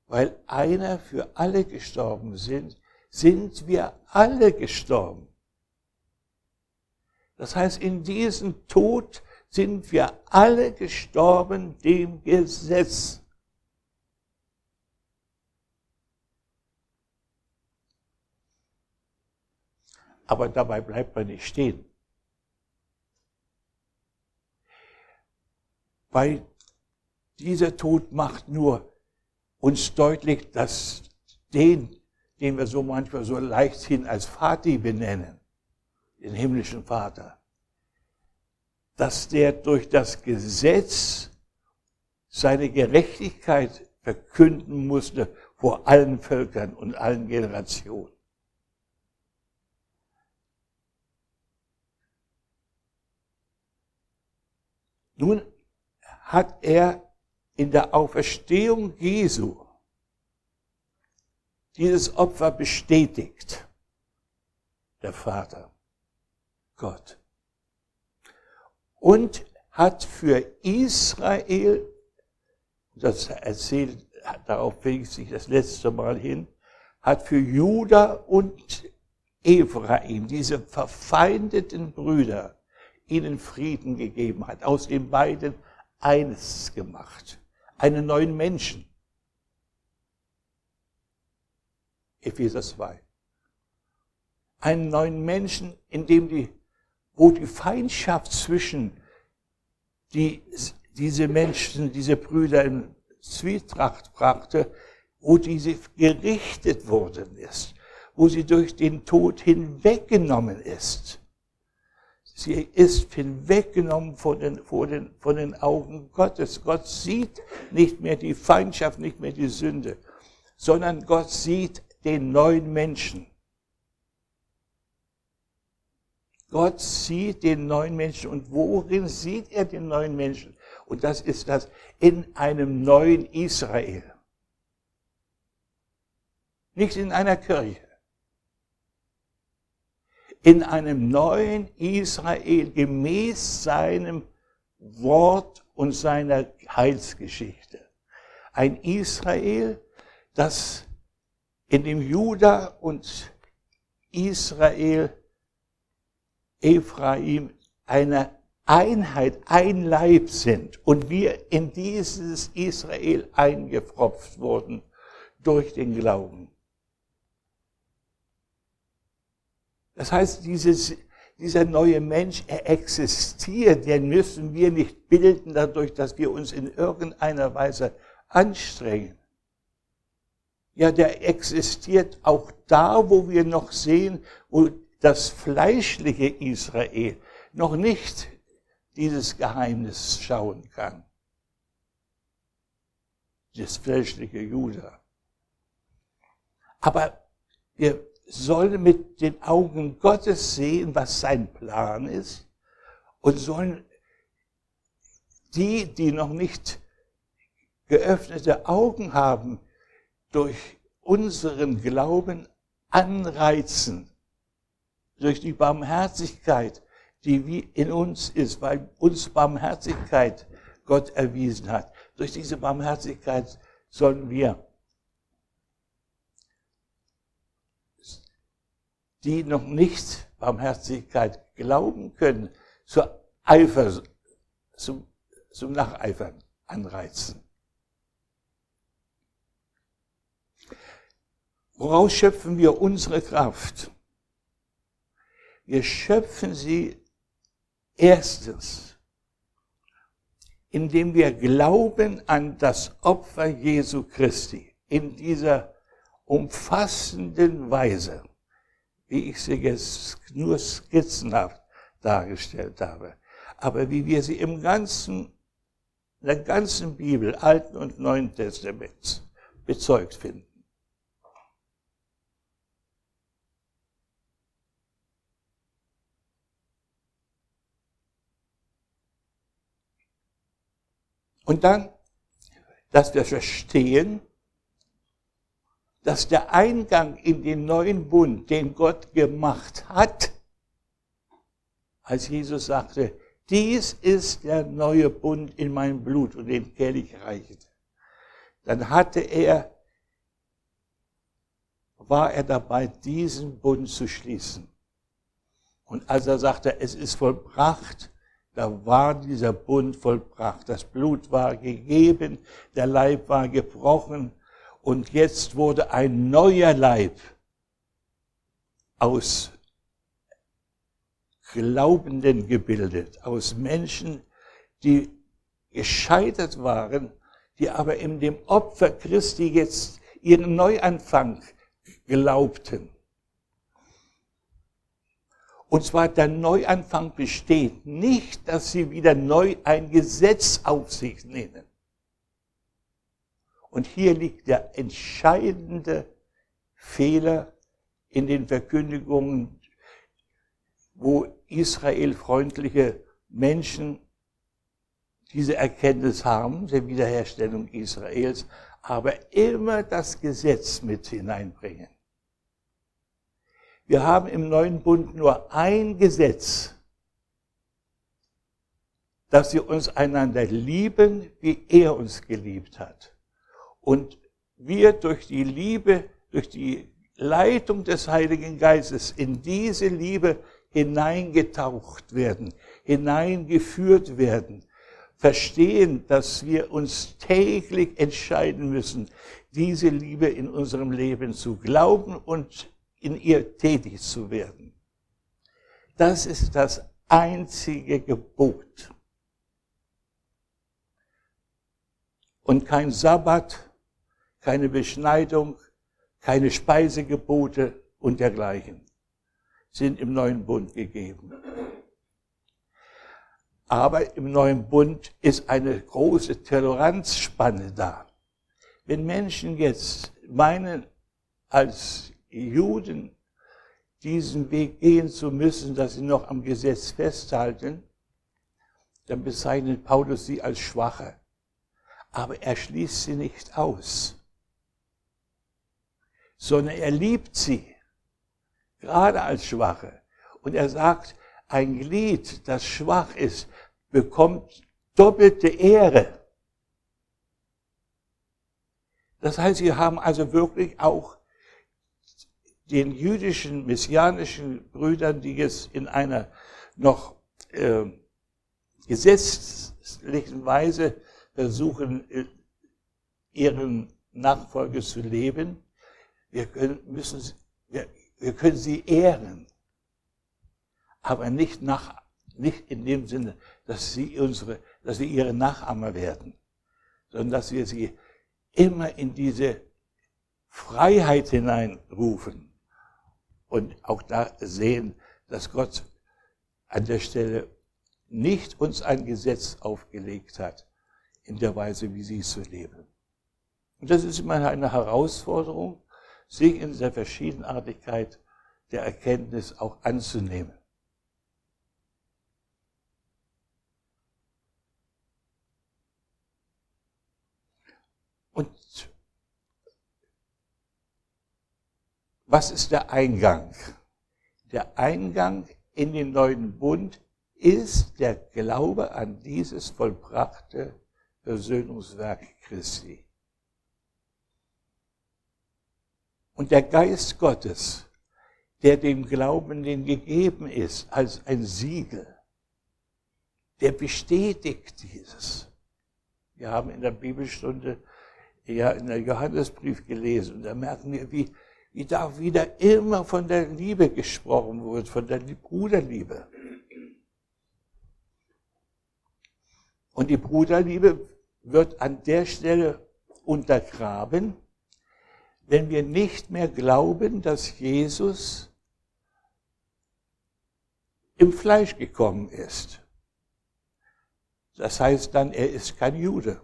weil einer für alle gestorben sind, sind wir alle gestorben. Das heißt, in diesem Tod sind wir alle gestorben dem Gesetz. Aber dabei bleibt man nicht stehen. Weil dieser Tod macht nur uns deutlich, dass den, den wir so manchmal so leichthin als Vati benennen, den himmlischen Vater, dass der durch das Gesetz seine Gerechtigkeit verkünden musste vor allen Völkern und allen Generationen. Nun hat er in der Auferstehung Jesu dieses Opfer bestätigt, der Vater, Gott und hat für Israel, das erzählt, darauf wenigstens ich das letzte Mal hin, hat für Juda und Ephraim, diese verfeindeten Brüder, ihnen Frieden gegeben hat, aus den beiden eines gemacht, einen neuen Menschen. Epheser 2. Einen neuen Menschen, in dem die wo die Feindschaft zwischen die diese Menschen, diese Brüder in Zwietracht brachte, wo diese gerichtet worden ist, wo sie durch den Tod hinweggenommen ist. Sie ist hinweggenommen von den, von, den, von den Augen Gottes. Gott sieht nicht mehr die Feindschaft, nicht mehr die Sünde, sondern Gott sieht den neuen Menschen. Gott sieht den neuen Menschen. Und worin sieht er den neuen Menschen? Und das ist das in einem neuen Israel. Nicht in einer Kirche. In einem neuen Israel gemäß seinem Wort und seiner Heilsgeschichte. Ein Israel, das in dem Juda und Israel Ephraim eine Einheit, ein Leib sind und wir in dieses Israel eingepfropft wurden durch den Glauben. Das heißt, dieses, dieser neue Mensch, er existiert, den müssen wir nicht bilden dadurch, dass wir uns in irgendeiner Weise anstrengen. Ja, der existiert auch da, wo wir noch sehen, wo das fleischliche Israel noch nicht dieses Geheimnis schauen kann. Das fleischliche Juda. Aber wir sollen mit den Augen Gottes sehen, was sein Plan ist und sollen die, die noch nicht geöffnete Augen haben, durch unseren Glauben anreizen, durch die Barmherzigkeit, die wie in uns ist, weil uns Barmherzigkeit Gott erwiesen hat. Durch diese Barmherzigkeit sollen wir die noch nicht Barmherzigkeit glauben können, zur Eifer, zum, zum Nacheifern anreizen. Woraus schöpfen wir unsere Kraft? Wir schöpfen sie erstens, indem wir glauben an das Opfer Jesu Christi in dieser umfassenden Weise, wie ich sie jetzt nur skizzenhaft dargestellt habe, aber wie wir sie im ganzen, in der ganzen Bibel, Alten und Neuen Testaments, bezeugt finden. Und dann, dass wir verstehen, dass der Eingang in den neuen Bund, den Gott gemacht hat, als Jesus sagte, dies ist der neue Bund in meinem Blut und den Kelch reicht, dann hatte er, war er dabei, diesen Bund zu schließen. Und als er sagte, es ist vollbracht, da war dieser Bund vollbracht. Das Blut war gegeben, der Leib war gebrochen und jetzt wurde ein neuer Leib aus Glaubenden gebildet, aus Menschen, die gescheitert waren, die aber in dem Opfer Christi jetzt ihren Neuanfang glaubten. Und zwar der Neuanfang besteht nicht, dass sie wieder neu ein Gesetz auf sich nehmen. Und hier liegt der entscheidende Fehler in den Verkündigungen, wo israelfreundliche Menschen diese Erkenntnis haben, der Wiederherstellung Israels, aber immer das Gesetz mit hineinbringen. Wir haben im neuen Bund nur ein Gesetz, dass wir uns einander lieben, wie er uns geliebt hat. Und wir durch die Liebe, durch die Leitung des Heiligen Geistes in diese Liebe hineingetaucht werden, hineingeführt werden, verstehen, dass wir uns täglich entscheiden müssen, diese Liebe in unserem Leben zu glauben und in ihr tätig zu werden. Das ist das einzige Gebot. und kein Sabbat, keine Beschneidung, keine Speisegebote und dergleichen sind im neuen Bund gegeben. Aber im neuen Bund ist eine große Toleranzspanne da. Wenn Menschen jetzt meinen, als Juden diesen Weg gehen zu müssen, dass sie noch am Gesetz festhalten, dann bezeichnet Paulus sie als Schwache. Aber er schließt sie nicht aus, sondern er liebt sie, gerade als Schwache. Und er sagt, ein Glied, das schwach ist, bekommt doppelte Ehre. Das heißt, sie haben also wirklich auch den jüdischen, messianischen Brüdern, die jetzt in einer noch äh, gesetzlichen Weise versuchen, äh, ihren Nachfolge zu leben, wir können, müssen, wir, wir können sie ehren, aber nicht, nach, nicht in dem Sinne, dass sie, unsere, dass sie ihre Nachahmer werden, sondern dass wir sie immer in diese Freiheit hineinrufen und auch da sehen, dass Gott an der Stelle nicht uns ein Gesetz aufgelegt hat, in der Weise, wie sie es zu leben. Und das ist immer eine Herausforderung, sich in der Verschiedenartigkeit der Erkenntnis auch anzunehmen. Und was ist der Eingang? Der Eingang in den neuen Bund ist der Glaube an dieses vollbrachte Versöhnungswerk Christi. Und der Geist Gottes, der dem Glaubenden gegeben ist als ein Siegel, der bestätigt dieses. Wir haben in der Bibelstunde ja in der Johannesbrief gelesen und da merken wir, wie, wie da wieder immer von der Liebe gesprochen wird, von der Bruderliebe. Und die Bruderliebe wird an der Stelle untergraben, wenn wir nicht mehr glauben, dass Jesus im Fleisch gekommen ist. Das heißt dann, er ist kein Jude.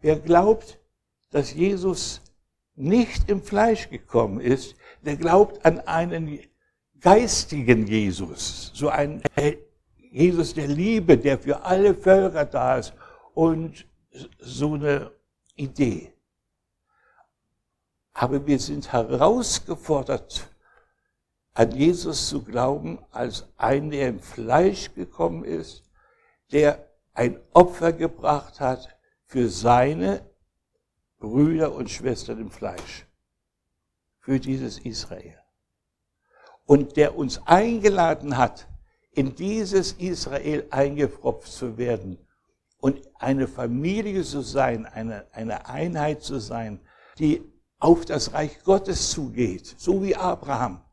Wer glaubt, dass Jesus nicht im Fleisch gekommen ist, der glaubt an einen geistigen Jesus, so einen Jesus der Liebe, der für alle Völker da ist und so eine Idee. Aber wir sind herausgefordert, an Jesus zu glauben, als einen, der im Fleisch gekommen ist, der ein Opfer gebracht hat für seine Brüder und Schwestern im Fleisch, für dieses Israel. Und der uns eingeladen hat, in dieses Israel eingepropft zu werden und eine Familie zu sein, eine, eine Einheit zu sein, die auf das Reich Gottes zugeht, so wie Abraham.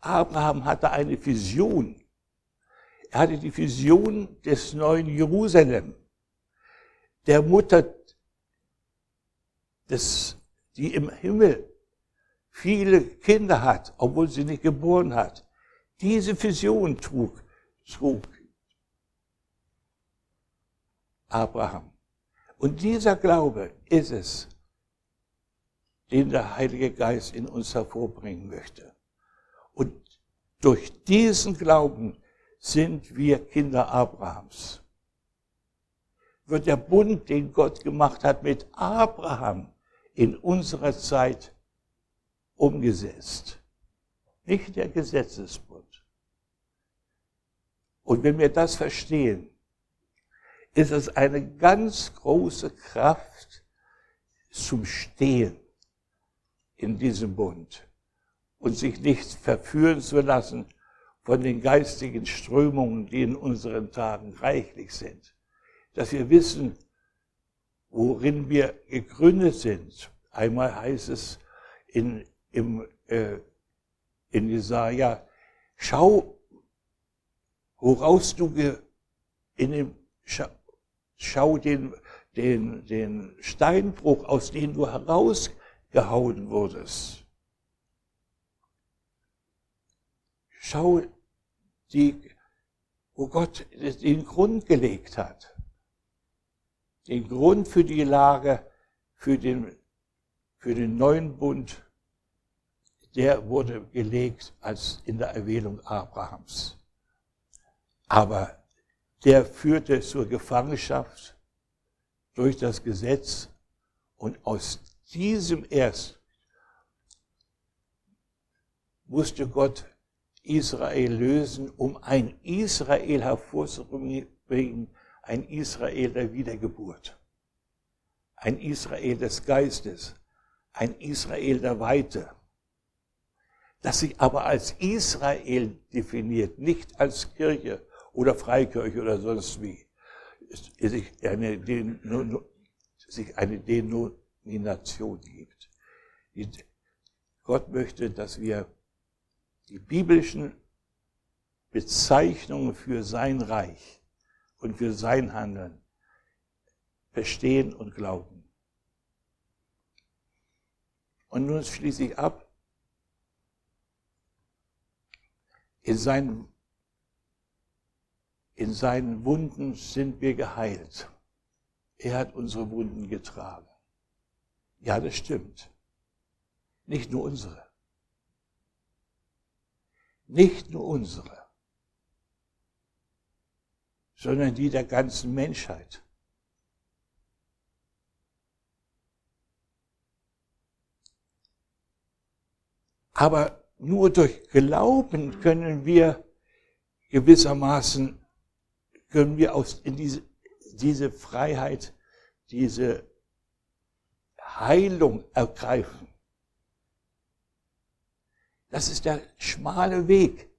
Abraham hatte eine Vision. Er hatte die Vision des neuen Jerusalem, der Mutter, des, die im Himmel viele Kinder hat, obwohl sie nicht geboren hat. Diese Vision trug, trug Abraham. Und dieser Glaube ist es, den der Heilige Geist in uns hervorbringen möchte. Und durch diesen Glauben sind wir Kinder Abrahams. Wird der Bund, den Gott gemacht hat mit Abraham, in unserer Zeit umgesetzt. Nicht der Gesetzesbund. Und wenn wir das verstehen, ist es eine ganz große Kraft zum Stehen in diesem Bund und sich nicht verführen zu lassen von den geistigen Strömungen, die in unseren Tagen reichlich sind. Dass wir wissen, worin wir gegründet sind. Einmal heißt es in, im, äh, in Jesaja, schau, woraus du ge, in dem, schau, schau den, den, den Steinbruch, aus dem du herausgehauen wurdest. Schau, die, wo Gott den Grund gelegt hat. Den Grund für die Lage, für den, für den neuen Bund, der wurde gelegt als in der Erwählung Abrahams. Aber der führte zur Gefangenschaft durch das Gesetz und aus diesem erst musste Gott Israel lösen, um ein Israel hervorzubringen, ein Israel der Wiedergeburt, ein Israel des Geistes, ein Israel der Weite, das sich aber als Israel definiert, nicht als Kirche oder Freikirche oder sonst wie, sich eine, sich eine Denomination gibt. Gott möchte, dass wir die biblischen Bezeichnungen für sein Reich und für sein Handeln verstehen und glauben. Und nun schließe ich ab. In seinen, in seinen Wunden sind wir geheilt. Er hat unsere Wunden getragen. Ja, das stimmt. Nicht nur unsere. Nicht nur unsere, sondern die der ganzen Menschheit. Aber nur durch Glauben können wir gewissermaßen, können wir aus, in diese, diese Freiheit, diese Heilung ergreifen. Das ist der schmale Weg,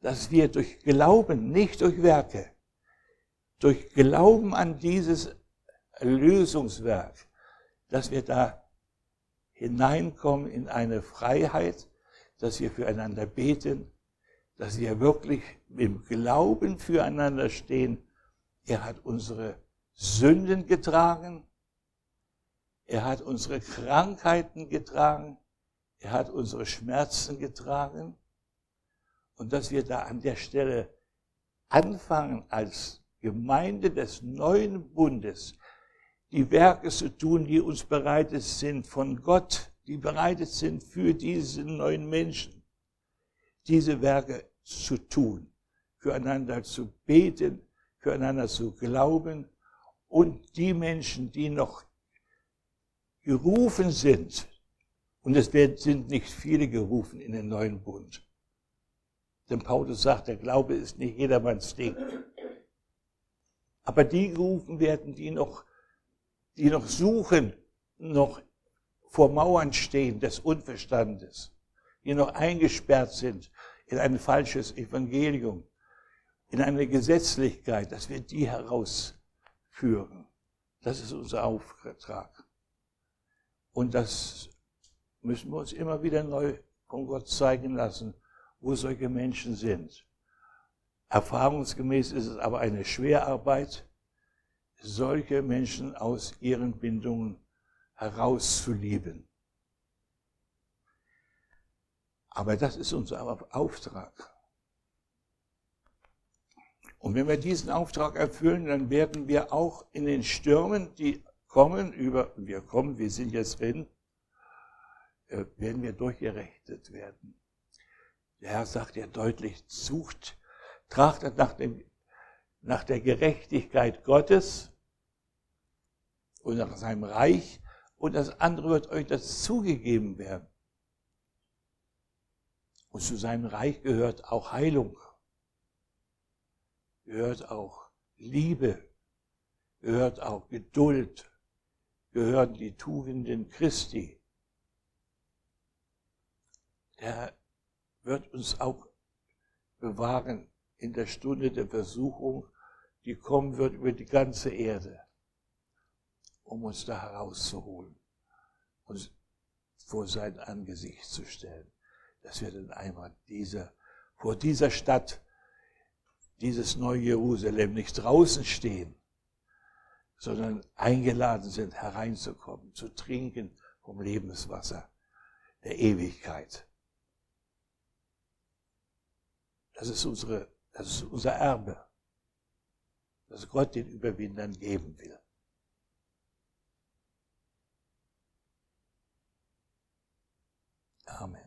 dass wir durch Glauben, nicht durch Werke, durch Glauben an dieses Lösungswerk, dass wir da hineinkommen in eine Freiheit, dass wir füreinander beten, dass wir wirklich im Glauben füreinander stehen. Er hat unsere Sünden getragen, er hat unsere Krankheiten getragen, er hat unsere Schmerzen getragen. Und dass wir da an der Stelle anfangen als Gemeinde des neuen Bundes, die Werke zu tun, die uns bereitet sind von Gott, die bereitet sind für diese neuen Menschen, diese Werke zu tun, füreinander zu beten, füreinander zu glauben und die Menschen, die noch gerufen sind, und es sind nicht viele gerufen in den neuen Bund. Denn Paulus sagt, der Glaube ist nicht jedermanns Ding. Aber die gerufen werden, die noch, die noch suchen, noch vor Mauern stehen des Unverstandes, die noch eingesperrt sind in ein falsches Evangelium, in eine Gesetzlichkeit, dass wir die herausführen. Das ist unser Auftrag. Und das müssen wir uns immer wieder neu von Gott zeigen lassen, wo solche Menschen sind. Erfahrungsgemäß ist es aber eine Schwerarbeit, solche Menschen aus ihren Bindungen herauszulieben. Aber das ist unser Auftrag. Und wenn wir diesen Auftrag erfüllen, dann werden wir auch in den Stürmen, die kommen, über, wir kommen, wir sind jetzt drin, äh, werden wir durchgerechnet werden. Der Herr sagt ja deutlich, sucht, trachtet nach, dem, nach der Gerechtigkeit Gottes und nach seinem Reich und das andere wird euch das zugegeben werden. Und zu seinem Reich gehört auch Heilung, gehört auch Liebe, gehört auch Geduld, gehören die Tugenden Christi. Er wird uns auch bewahren in der Stunde der Versuchung, die kommen wird über die ganze Erde, um uns da herauszuholen, uns vor sein Angesicht zu stellen, dass wir dann einmal diese, vor dieser Stadt, dieses neue Jerusalem nicht draußen stehen, sondern eingeladen sind, hereinzukommen, zu trinken vom Lebenswasser der Ewigkeit. Das ist unsere, das ist unser Erbe, das Gott den Überwindern geben will. Amen.